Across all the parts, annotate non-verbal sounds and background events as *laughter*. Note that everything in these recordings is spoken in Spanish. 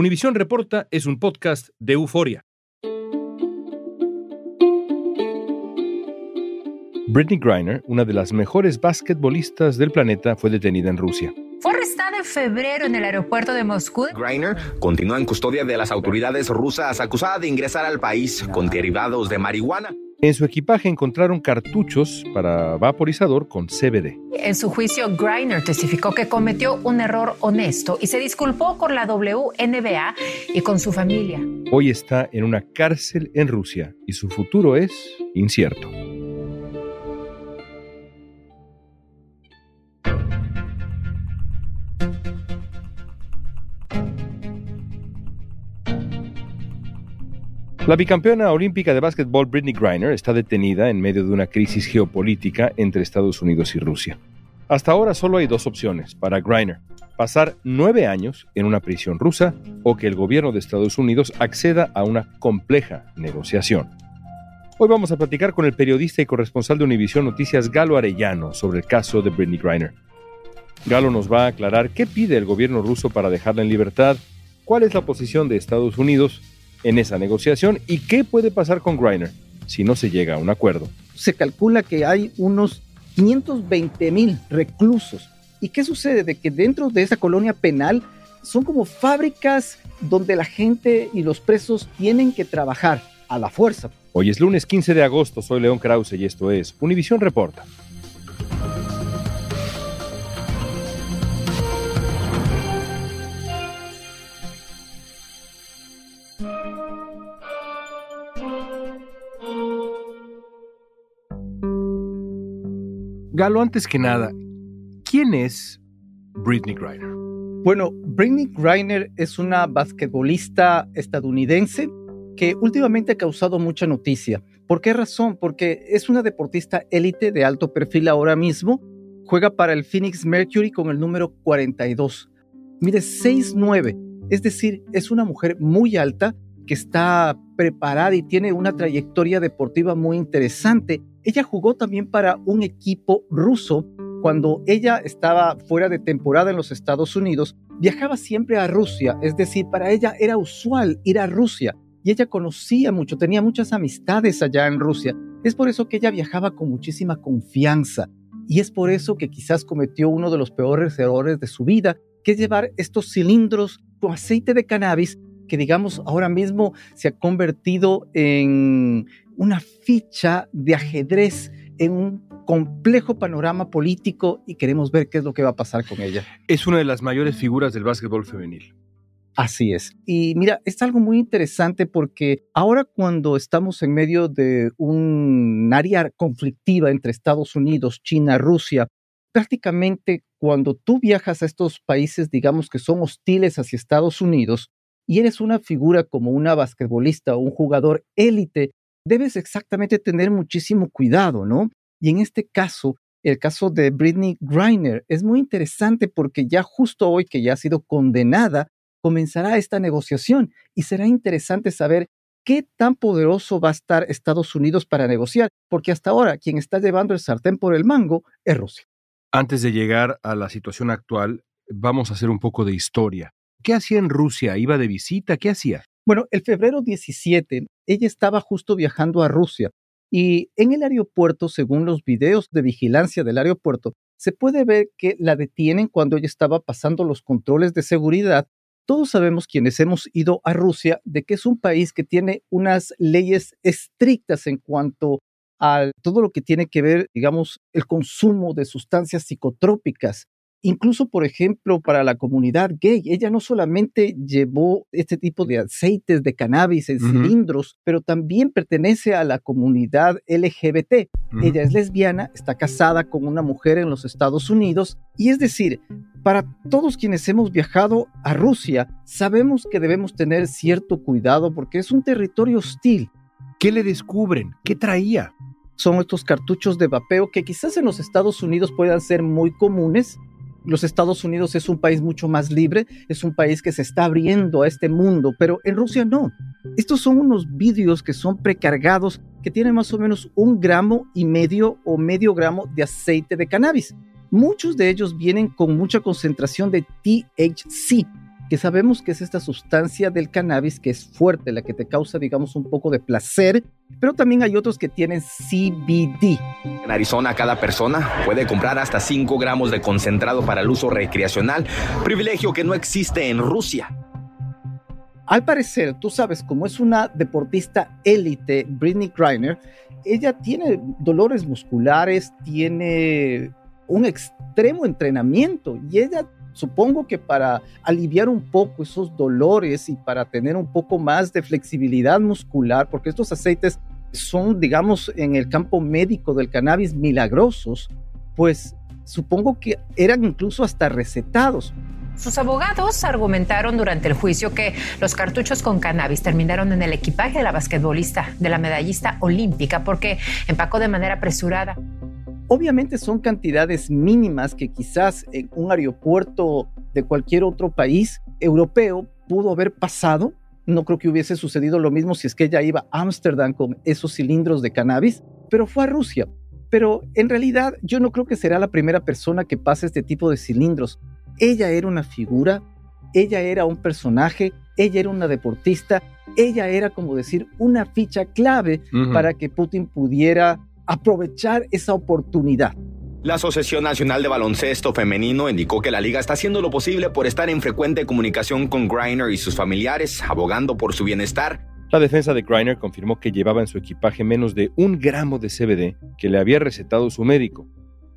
Univisión Reporta es un podcast de euforia. Britney Griner, una de las mejores basquetbolistas del planeta, fue detenida en Rusia. Fue arrestada en febrero en el aeropuerto de Moscú. Greiner continúa en custodia de las autoridades rusas acusada de ingresar al país con derivados de marihuana. En su equipaje encontraron cartuchos para vaporizador con CBD. En su juicio, Griner testificó que cometió un error honesto y se disculpó con la WNBA y con su familia. Hoy está en una cárcel en Rusia y su futuro es incierto. La bicampeona olímpica de básquetbol Britney Griner está detenida en medio de una crisis geopolítica entre Estados Unidos y Rusia. Hasta ahora solo hay dos opciones para Griner, pasar nueve años en una prisión rusa o que el gobierno de Estados Unidos acceda a una compleja negociación. Hoy vamos a platicar con el periodista y corresponsal de Univisión Noticias Galo Arellano sobre el caso de Britney Griner. Galo nos va a aclarar qué pide el gobierno ruso para dejarla en libertad, cuál es la posición de Estados Unidos en esa negociación y qué puede pasar con Griner si no se llega a un acuerdo. se calcula que hay unos 520 mil reclusos. ¿Y qué sucede? De que dentro de esa colonia penal son como fábricas donde la gente y los presos tienen que trabajar a la fuerza. Hoy es lunes 15 de agosto, soy León Krause y esto es Univisión Reporta. Galo, antes que nada, ¿quién es Britney Griner? Bueno, Britney Griner es una basquetbolista estadounidense que últimamente ha causado mucha noticia. ¿Por qué razón? Porque es una deportista élite de alto perfil ahora mismo. Juega para el Phoenix Mercury con el número 42. Mide 6'9", es decir, es una mujer muy alta que está preparada y tiene una trayectoria deportiva muy interesante. Ella jugó también para un equipo ruso cuando ella estaba fuera de temporada en los Estados Unidos, viajaba siempre a Rusia, es decir, para ella era usual ir a Rusia y ella conocía mucho, tenía muchas amistades allá en Rusia. Es por eso que ella viajaba con muchísima confianza y es por eso que quizás cometió uno de los peores errores de su vida, que es llevar estos cilindros con aceite de cannabis que digamos ahora mismo se ha convertido en una ficha de ajedrez en un complejo panorama político y queremos ver qué es lo que va a pasar con ella. Es una de las mayores figuras del básquetbol femenil. Así es. Y mira, es algo muy interesante porque ahora cuando estamos en medio de un área conflictiva entre Estados Unidos, China, Rusia, prácticamente cuando tú viajas a estos países, digamos que son hostiles hacia Estados Unidos, y eres una figura como una basquetbolista o un jugador élite, debes exactamente tener muchísimo cuidado, ¿no? Y en este caso, el caso de Britney Griner es muy interesante porque ya justo hoy que ya ha sido condenada, comenzará esta negociación y será interesante saber qué tan poderoso va a estar Estados Unidos para negociar, porque hasta ahora quien está llevando el sartén por el mango es Rusia. Antes de llegar a la situación actual, vamos a hacer un poco de historia. ¿Qué hacía en Rusia? ¿Iba de visita? ¿Qué hacía? Bueno, el febrero 17, ella estaba justo viajando a Rusia y en el aeropuerto, según los videos de vigilancia del aeropuerto, se puede ver que la detienen cuando ella estaba pasando los controles de seguridad. Todos sabemos quienes hemos ido a Rusia de que es un país que tiene unas leyes estrictas en cuanto a todo lo que tiene que ver, digamos, el consumo de sustancias psicotrópicas. Incluso, por ejemplo, para la comunidad gay, ella no solamente llevó este tipo de aceites de cannabis en cilindros, pero también pertenece a la comunidad LGBT. Ella es lesbiana, está casada con una mujer en los Estados Unidos y es decir, para todos quienes hemos viajado a Rusia, sabemos que debemos tener cierto cuidado porque es un territorio hostil. ¿Qué le descubren? ¿Qué traía? Son estos cartuchos de vapeo que quizás en los Estados Unidos puedan ser muy comunes, los Estados Unidos es un país mucho más libre, es un país que se está abriendo a este mundo, pero en Rusia no. Estos son unos vídeos que son precargados, que tienen más o menos un gramo y medio o medio gramo de aceite de cannabis. Muchos de ellos vienen con mucha concentración de THC, que sabemos que es esta sustancia del cannabis que es fuerte, la que te causa, digamos, un poco de placer, pero también hay otros que tienen CBD. En Arizona, cada persona puede comprar hasta 5 gramos de concentrado para el uso recreacional, privilegio que no existe en Rusia. Al parecer, tú sabes, como es una deportista élite, Britney Griner, ella tiene dolores musculares, tiene un extremo entrenamiento y ella Supongo que para aliviar un poco esos dolores y para tener un poco más de flexibilidad muscular, porque estos aceites son, digamos, en el campo médico del cannabis milagrosos, pues supongo que eran incluso hasta recetados. Sus abogados argumentaron durante el juicio que los cartuchos con cannabis terminaron en el equipaje de la basquetbolista, de la medallista olímpica, porque empacó de manera apresurada. Obviamente son cantidades mínimas que quizás en un aeropuerto de cualquier otro país europeo pudo haber pasado. No creo que hubiese sucedido lo mismo si es que ella iba a Ámsterdam con esos cilindros de cannabis, pero fue a Rusia. Pero en realidad yo no creo que será la primera persona que pase este tipo de cilindros. Ella era una figura, ella era un personaje, ella era una deportista, ella era como decir una ficha clave para que Putin pudiera aprovechar esa oportunidad. La Asociación Nacional de Baloncesto Femenino indicó que la liga está haciendo lo posible por estar en frecuente comunicación con Griner y sus familiares, abogando por su bienestar. La defensa de Griner confirmó que llevaba en su equipaje menos de un gramo de CBD que le había recetado su médico,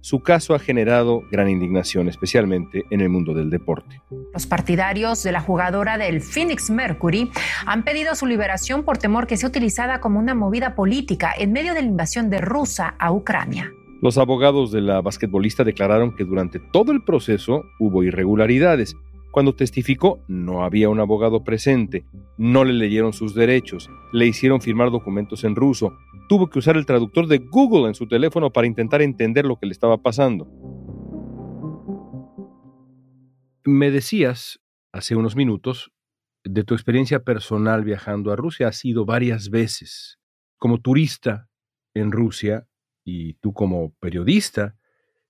su caso ha generado gran indignación, especialmente en el mundo del deporte. Los partidarios de la jugadora del Phoenix Mercury han pedido su liberación por temor que sea utilizada como una movida política en medio de la invasión de Rusia a Ucrania. Los abogados de la basquetbolista declararon que durante todo el proceso hubo irregularidades cuando testificó, no había un abogado presente, no le leyeron sus derechos, le hicieron firmar documentos en ruso, tuvo que usar el traductor de Google en su teléfono para intentar entender lo que le estaba pasando. Me decías hace unos minutos de tu experiencia personal viajando a Rusia. Has ido varias veces como turista en Rusia y tú como periodista.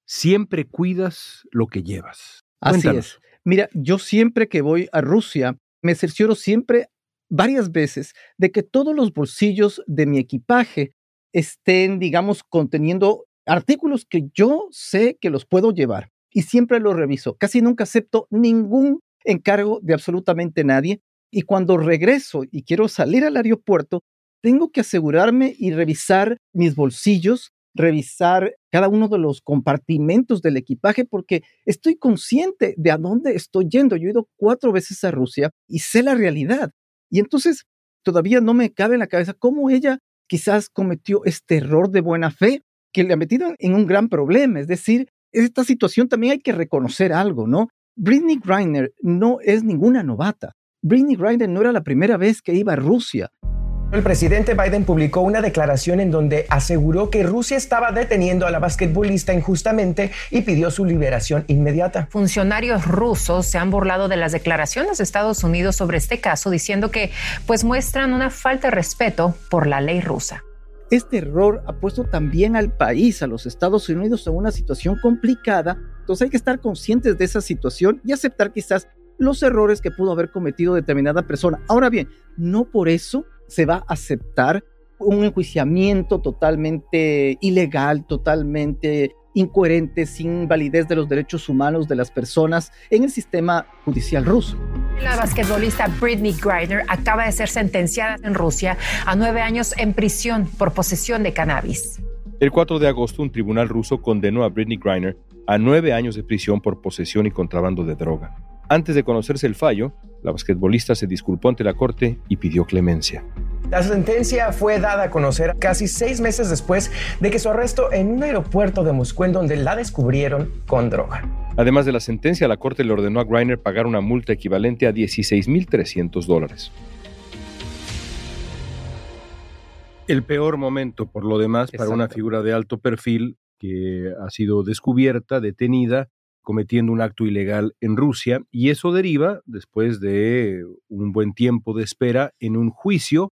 Siempre cuidas lo que llevas. Así es. Mira, yo siempre que voy a Rusia, me cercioro siempre varias veces de que todos los bolsillos de mi equipaje estén, digamos, conteniendo artículos que yo sé que los puedo llevar y siempre los reviso. Casi nunca acepto ningún encargo de absolutamente nadie y cuando regreso y quiero salir al aeropuerto, tengo que asegurarme y revisar mis bolsillos revisar cada uno de los compartimentos del equipaje porque estoy consciente de a dónde estoy yendo. Yo he ido cuatro veces a Rusia y sé la realidad. Y entonces todavía no me cabe en la cabeza cómo ella quizás cometió este error de buena fe que le ha metido en un gran problema. Es decir, esta situación también hay que reconocer algo, ¿no? Britney Griner no es ninguna novata. Britney Griner no era la primera vez que iba a Rusia. El presidente Biden publicó una declaración en donde aseguró que Rusia estaba deteniendo a la basquetbolista injustamente y pidió su liberación inmediata. Funcionarios rusos se han burlado de las declaraciones de Estados Unidos sobre este caso, diciendo que pues muestran una falta de respeto por la ley rusa. Este error ha puesto también al país, a los Estados Unidos, en una situación complicada. Entonces hay que estar conscientes de esa situación y aceptar quizás los errores que pudo haber cometido determinada persona. Ahora bien, no por eso se va a aceptar un enjuiciamiento totalmente ilegal, totalmente incoherente, sin validez de los derechos humanos de las personas en el sistema judicial ruso. La basquetbolista Britney Griner acaba de ser sentenciada en Rusia a nueve años en prisión por posesión de cannabis. El 4 de agosto, un tribunal ruso condenó a Britney Griner a nueve años de prisión por posesión y contrabando de droga. Antes de conocerse el fallo, la basquetbolista se disculpó ante la corte y pidió clemencia. La sentencia fue dada a conocer casi seis meses después de que su arresto en un aeropuerto de Moscú en donde la descubrieron con droga. Además de la sentencia, la corte le ordenó a Griner pagar una multa equivalente a 16.300 dólares. El peor momento, por lo demás, para una figura de alto perfil que ha sido descubierta, detenida, cometiendo un acto ilegal en Rusia, y eso deriva, después de un buen tiempo de espera, en un juicio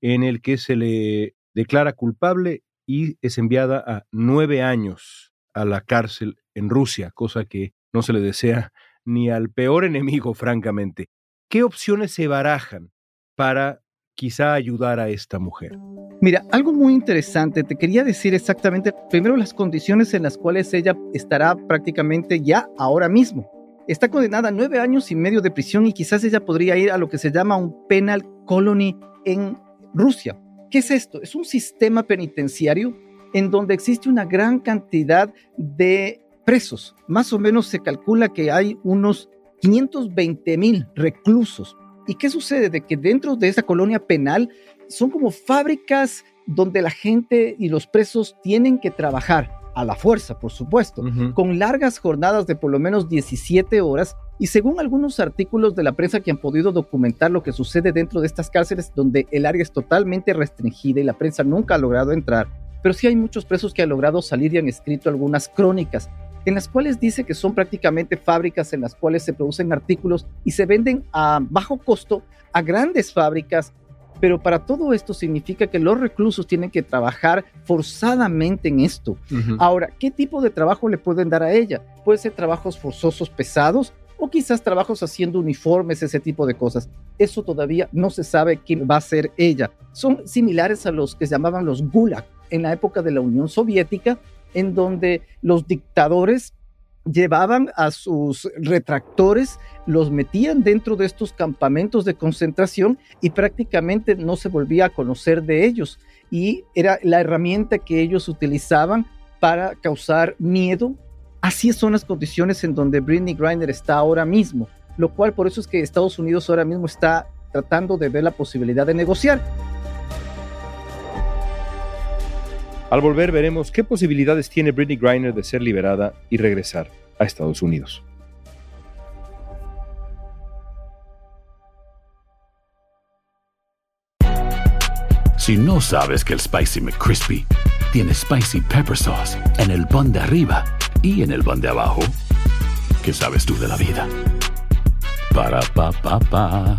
en el que se le declara culpable y es enviada a nueve años a la cárcel en Rusia, cosa que no se le desea *laughs* ni al peor enemigo, francamente. ¿Qué opciones se barajan para quizá ayudar a esta mujer? Mira, algo muy interesante, te quería decir exactamente, primero las condiciones en las cuales ella estará prácticamente ya ahora mismo. Está condenada a nueve años y medio de prisión y quizás ella podría ir a lo que se llama un penal colony en Rusia. ¿Qué es esto? Es un sistema penitenciario en donde existe una gran cantidad de presos. Más o menos se calcula que hay unos 520 mil reclusos. ¿Y qué sucede? De que dentro de esa colonia penal son como fábricas donde la gente y los presos tienen que trabajar a la fuerza, por supuesto, con largas jornadas de por lo menos 17 horas y según algunos artículos de la prensa que han podido documentar lo que sucede dentro de estas cárceles donde el área es totalmente restringida y la prensa nunca ha logrado entrar, pero sí hay muchos presos que han logrado salir y han escrito algunas crónicas en las cuales dice que son prácticamente fábricas en las cuales se producen artículos y se venden a bajo costo a grandes fábricas pero para todo esto significa que los reclusos tienen que trabajar forzadamente en esto. Ahora, ¿qué tipo de trabajo le pueden dar a ella? Puede ser trabajos forzosos pesados o quizás trabajos haciendo uniformes, ese tipo de cosas. Eso todavía no se sabe quién va a ser ella. Son similares a los que se llamaban los gulag en la época de la Unión Soviética, en donde los dictadores llevaban a sus retractores, los metían dentro de estos campamentos de concentración y prácticamente no se volvía a conocer de ellos. Y era la herramienta que ellos utilizaban para causar miedo Así son las condiciones en donde Britney Griner está ahora mismo, lo cual por eso es que Estados Unidos ahora mismo está tratando de ver la posibilidad de negociar. Al volver veremos qué posibilidades tiene Britney Griner de ser liberada y regresar a Estados Unidos. Si no sabes que el Spicy McCrispy tiene Spicy Pepper Sauce en el pan de arriba, y en el pan de abajo, ¿qué sabes tú de la vida? Para pa pa pa.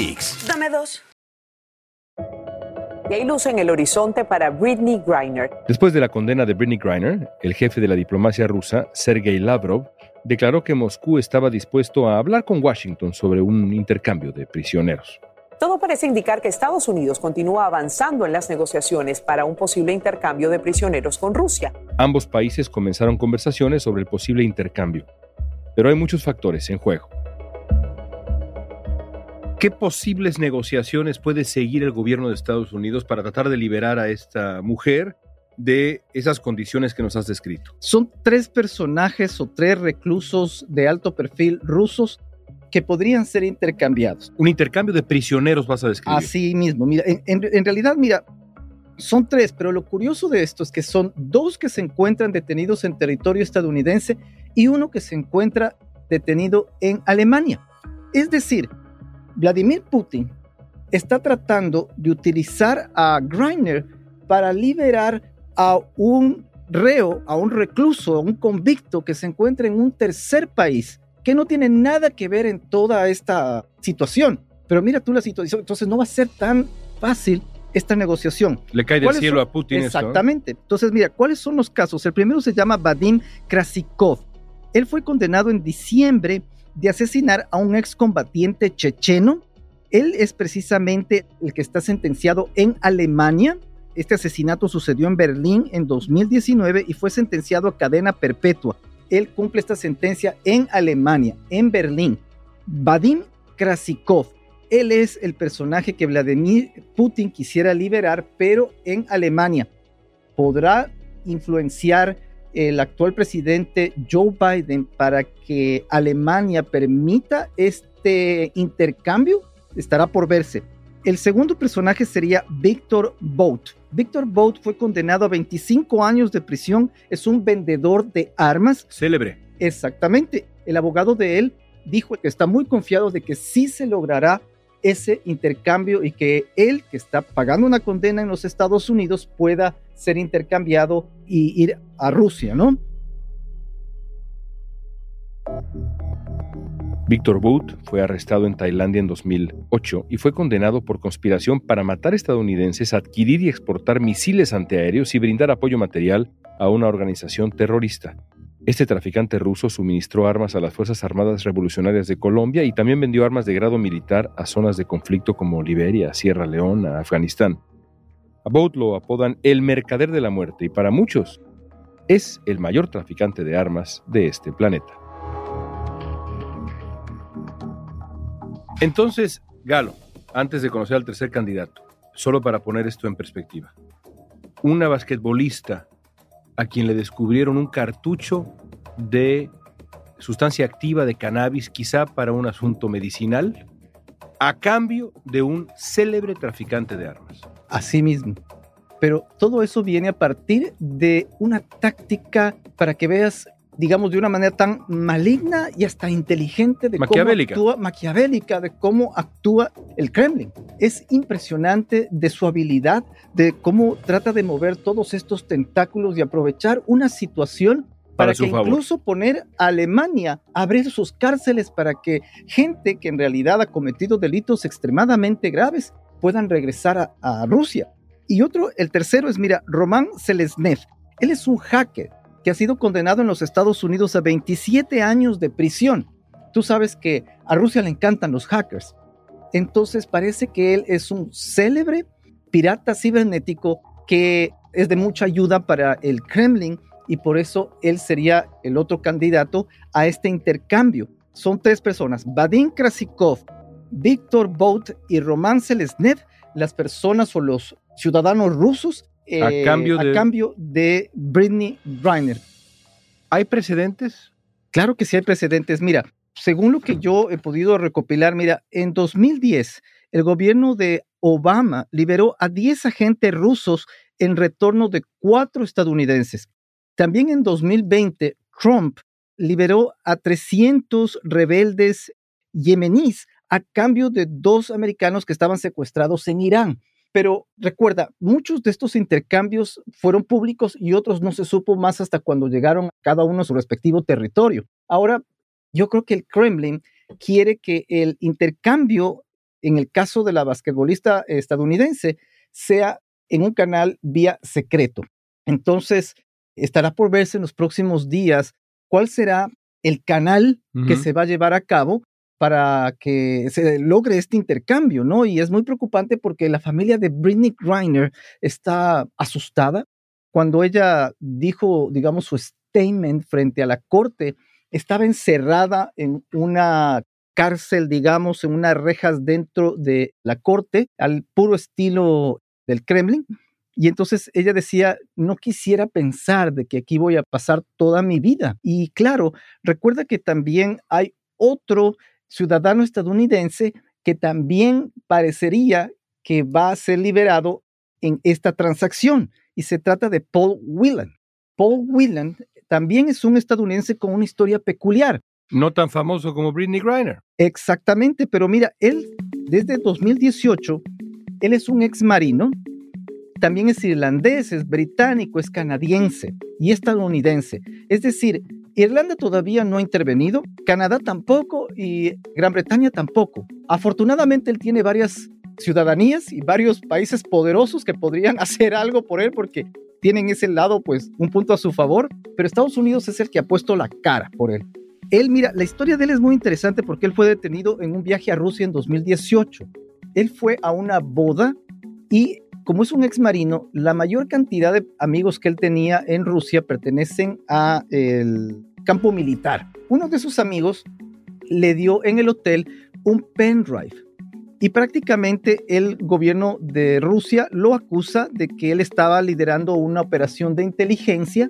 Dame dos. Y hay luz en el horizonte para Britney Griner. Después de la condena de Britney Griner, el jefe de la diplomacia rusa, Sergei Lavrov, declaró que Moscú estaba dispuesto a hablar con Washington sobre un intercambio de prisioneros. Todo parece indicar que Estados Unidos continúa avanzando en las negociaciones para un posible intercambio de prisioneros con Rusia. Ambos países comenzaron conversaciones sobre el posible intercambio. Pero hay muchos factores en juego. ¿Qué posibles negociaciones puede seguir el gobierno de Estados Unidos para tratar de liberar a esta mujer de esas condiciones que nos has descrito? Son tres personajes o tres reclusos de alto perfil rusos que podrían ser intercambiados. Un intercambio de prisioneros vas a describir. Así mismo, mira, en, en realidad, mira, son tres, pero lo curioso de esto es que son dos que se encuentran detenidos en territorio estadounidense y uno que se encuentra detenido en Alemania. Es decir, Vladimir Putin está tratando de utilizar a Greiner para liberar a un reo, a un recluso, a un convicto que se encuentra en un tercer país, que no tiene nada que ver en toda esta situación. Pero mira tú la situación, entonces no va a ser tan fácil esta negociación. Le cae del cielo a Putin. Exactamente. Entonces, mira, ¿cuáles son los casos? El primero se llama Vadim Krasikov. Él fue condenado en diciembre de asesinar a un excombatiente checheno. Él es precisamente el que está sentenciado en Alemania. Este asesinato sucedió en Berlín en 2019 y fue sentenciado a cadena perpetua. Él cumple esta sentencia en Alemania, en Berlín. Vadim Krasikov. Él es el personaje que Vladimir Putin quisiera liberar, pero en Alemania. ¿Podrá influenciar el actual presidente Joe Biden para que Alemania permita este intercambio estará por verse. El segundo personaje sería Victor Bout. Victor Bout fue condenado a 25 años de prisión, es un vendedor de armas. Célebre. Exactamente. El abogado de él dijo que está muy confiado de que sí se logrará ese intercambio y que él, que está pagando una condena en los Estados Unidos, pueda ser intercambiado y ir a Rusia, ¿no? Víctor Boot fue arrestado en Tailandia en 2008 y fue condenado por conspiración para matar estadounidenses, adquirir y exportar misiles antiaéreos y brindar apoyo material a una organización terrorista. Este traficante ruso suministró armas a las Fuerzas Armadas Revolucionarias de Colombia y también vendió armas de grado militar a zonas de conflicto como Liberia, Sierra Leona, Afganistán. A Bout lo apodan el mercader de la muerte y para muchos es el mayor traficante de armas de este planeta. Entonces, Galo, antes de conocer al tercer candidato, solo para poner esto en perspectiva, una basquetbolista a quien le descubrieron un cartucho de sustancia activa de cannabis, quizá para un asunto medicinal, a cambio de un célebre traficante de armas. Así mismo. Pero todo eso viene a partir de una táctica para que veas, digamos, de una manera tan maligna y hasta inteligente de maquiavélica. cómo actúa, maquiavélica, de cómo actúa el Kremlin. Es impresionante de su habilidad, de cómo trata de mover todos estos tentáculos y aprovechar una situación para, que incluso poner a Alemania a abrir sus cárceles para que gente que en realidad ha cometido delitos extremadamente graves puedan regresar a, Rusia. Y otro, el tercero es, mira, Roman Selesnev. Él es un hacker que ha sido condenado en los Estados Unidos a 27 años de prisión. Tú sabes que a Rusia le encantan los hackers. Entonces parece que él es un célebre pirata cibernético que es de mucha ayuda para el Kremlin y por eso él sería el otro candidato a este intercambio. Son tres personas, Vadim Krasikov, Víctor Bout y Roman Selesnev, las personas o los ciudadanos rusos a, eh, cambio de... a cambio de Britney Griner. ¿Hay precedentes? Claro que sí hay precedentes. Mira, según lo que yo he podido recopilar, mira, en 2010 el gobierno de Obama liberó a 10 agentes rusos en retorno de cuatro estadounidenses. También en 2020 Trump liberó a 300 rebeldes yemeníes a cambio de dos americanos que estaban secuestrados en Irán. Pero recuerda, muchos de estos intercambios fueron públicos y otros no se supo más hasta cuando llegaron cada uno a su respectivo territorio. Ahora, yo creo que el Kremlin quiere que el intercambio, en el caso de la basquetbolista estadounidense, sea en un canal vía secreto. Entonces, estará por verse en los próximos días cuál será el canal uh -huh. que se va a llevar a cabo para que se logre este intercambio, ¿no? Y es muy preocupante porque la familia de Britney Griner está asustada cuando ella dijo, digamos, su statement frente a la corte estaba encerrada en una cárcel, digamos, en unas rejas dentro de la corte, al puro estilo del Kremlin. Y entonces ella decía, no quisiera pensar de que aquí voy a pasar toda mi vida. Y claro, recuerda que también hay otro ciudadano estadounidense que también parecería que va a ser liberado en esta transacción. Y se trata de Paul Whelan. Paul Whelan también es un estadounidense con una historia peculiar. No tan famoso como Britney Griner. Exactamente, pero mira, él desde 2018, él es un ex marino, también es irlandés, es británico, es canadiense y estadounidense. Es decir, Irlanda todavía no ha intervenido, Canadá tampoco y Gran Bretaña tampoco. Afortunadamente él tiene varias ciudadanías y varios países poderosos que podrían *laughs* hacer algo por él porque tienen ese lado, pues, un punto a su favor, pero Estados Unidos es el que ha puesto la cara por él. Él, mira, la historia de él es muy interesante porque él fue detenido en un viaje a Rusia en 2018. Él fue a una boda y como es un ex marino, la mayor cantidad de amigos que él tenía en Rusia pertenecen a el campo militar. Uno de sus amigos le dio en el hotel un pendrive y prácticamente el gobierno de Rusia lo acusa de que él estaba liderando una operación de inteligencia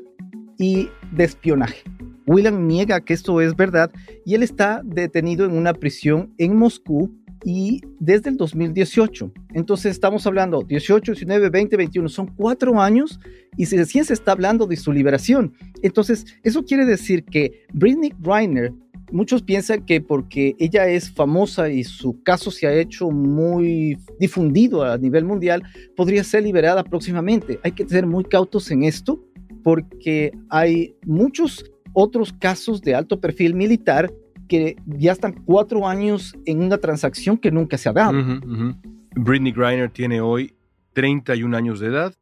y de espionaje. William niega que esto es verdad y él está detenido en una prisión en Moscú y desde el 2018. Entonces estamos hablando 18, 19, 20, 21, son cuatro años y recién se está hablando de su liberación. Entonces eso quiere decir que Britney Griner, muchos piensan que porque ella es famosa y su caso se ha hecho muy difundido a nivel mundial, podría ser liberada próximamente. Hay que ser muy cautos en esto porque hay muchos otros casos de alto perfil militar que ya están cuatro años en una transacción que nunca se ha dado. Britney Griner tiene hoy 31 años de edad,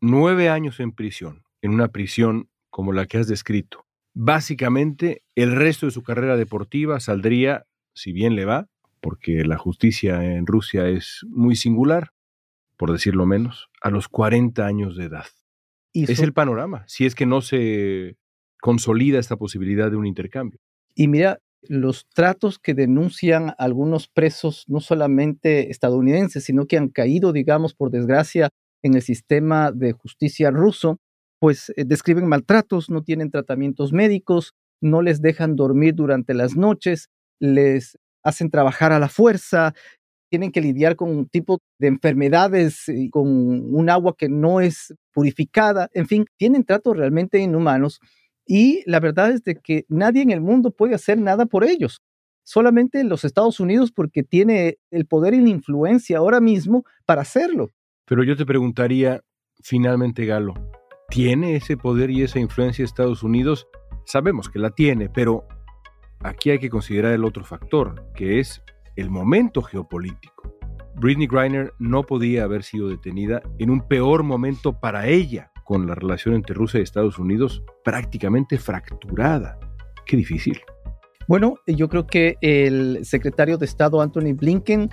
nueve años en prisión, en una prisión como la que has descrito. Básicamente, el resto de su carrera deportiva saldría, si bien le va, porque la justicia en Rusia es muy singular, por decirlo menos, a los 40 años de edad. es el panorama, si es que no se consolida esta posibilidad de un intercambio. Y mira, los tratos que denuncian algunos presos, no solamente estadounidenses, sino que han caído, digamos, por desgracia, en el sistema de justicia ruso, pues eh, describen maltratos, no tienen tratamientos médicos, no les dejan dormir durante las noches, les hacen trabajar a la fuerza, tienen que lidiar con un tipo de enfermedades, con un agua que no es purificada, en fin, tienen tratos realmente inhumanos y la verdad es de que nadie en el mundo puede hacer nada por ellos. Solamente los Estados Unidos porque tiene el poder y la influencia ahora mismo para hacerlo. Pero yo te preguntaría, finalmente, Galo, ¿tiene ese poder y esa influencia Estados Unidos? Sabemos que la tiene, pero aquí hay que considerar el otro factor, que es el momento geopolítico. Britney Griner no podía haber sido detenida en un peor momento para ella con la relación entre Rusia y Estados Unidos prácticamente fracturada. Qué difícil. Bueno, yo creo que el secretario de Estado Anthony Blinken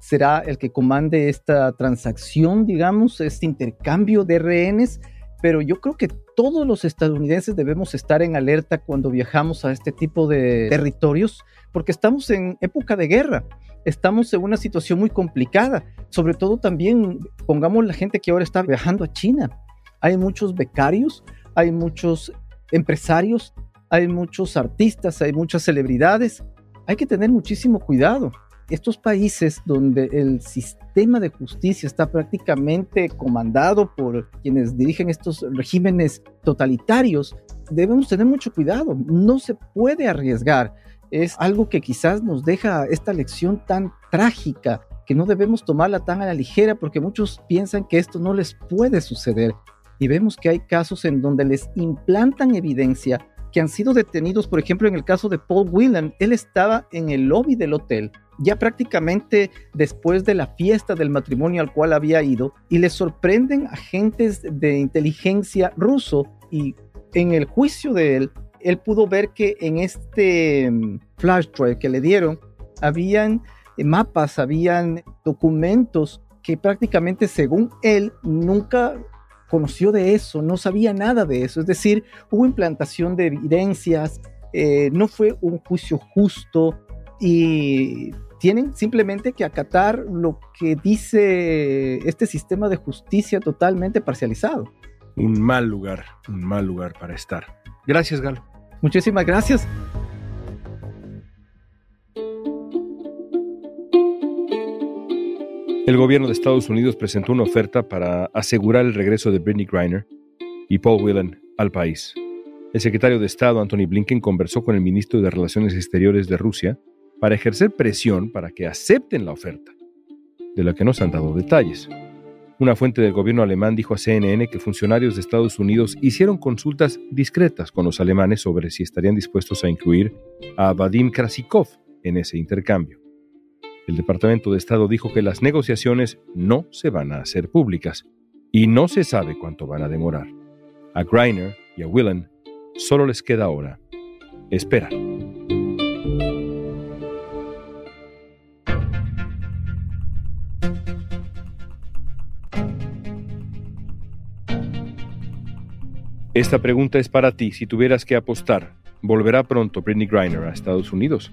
será el que comande esta transacción, digamos, este intercambio de rehenes, pero yo creo que todos los estadounidenses debemos estar en alerta cuando viajamos a este tipo de territorios, porque estamos en época de guerra, estamos en una situación muy complicada, sobre todo también pongamos la gente que ahora está viajando a China hay muchos becarios, hay muchos empresarios, hay muchos artistas, hay muchas celebridades. Hay que tener muchísimo cuidado. Estos países donde el sistema de justicia está prácticamente comandado por quienes dirigen estos regímenes totalitarios, debemos tener mucho cuidado. No se puede arriesgar. Es algo que quizás nos deja esta lección tan trágica que no debemos tomarla tan a la ligera porque muchos piensan que esto no les puede suceder y vemos que hay casos en donde les implantan evidencia que han sido detenidos, por ejemplo, en el caso de Paul Whelan, él estaba en el lobby del hotel, ya prácticamente después de la fiesta del matrimonio al cual había ido, y le sorprenden agentes de inteligencia ruso y en el juicio de él, él pudo ver que en este mm, flash drive que le dieron, habían mapas, habían documentos que prácticamente según él nunca conoció de eso, no sabía nada de eso. Es decir, hubo implantación de evidencias, eh, no fue un juicio justo y tienen simplemente que acatar lo que dice este sistema de justicia totalmente parcializado. Un mal lugar, un mal lugar para estar. Gracias, Galo. Muchísimas gracias. El gobierno de Estados Unidos presentó una oferta para asegurar el regreso de Britney Griner y Paul Whelan al país. El secretario de Estado, Anthony Blinken, conversó con el ministro de Relaciones Exteriores de Rusia para ejercer presión para que acepten la oferta, de la que no se han dado detalles. Una fuente del gobierno alemán dijo a CNN que funcionarios de Estados Unidos hicieron consultas discretas con los alemanes sobre si estarían dispuestos a incluir a Vadim Krasikov en ese intercambio. El Departamento de Estado dijo que las negociaciones no se van a hacer públicas y no se sabe cuánto van a demorar. A Greiner y a Willen solo les queda ahora esperar. Esta pregunta es para ti. Si tuvieras que apostar, ¿volverá pronto Britney Griner a Estados Unidos?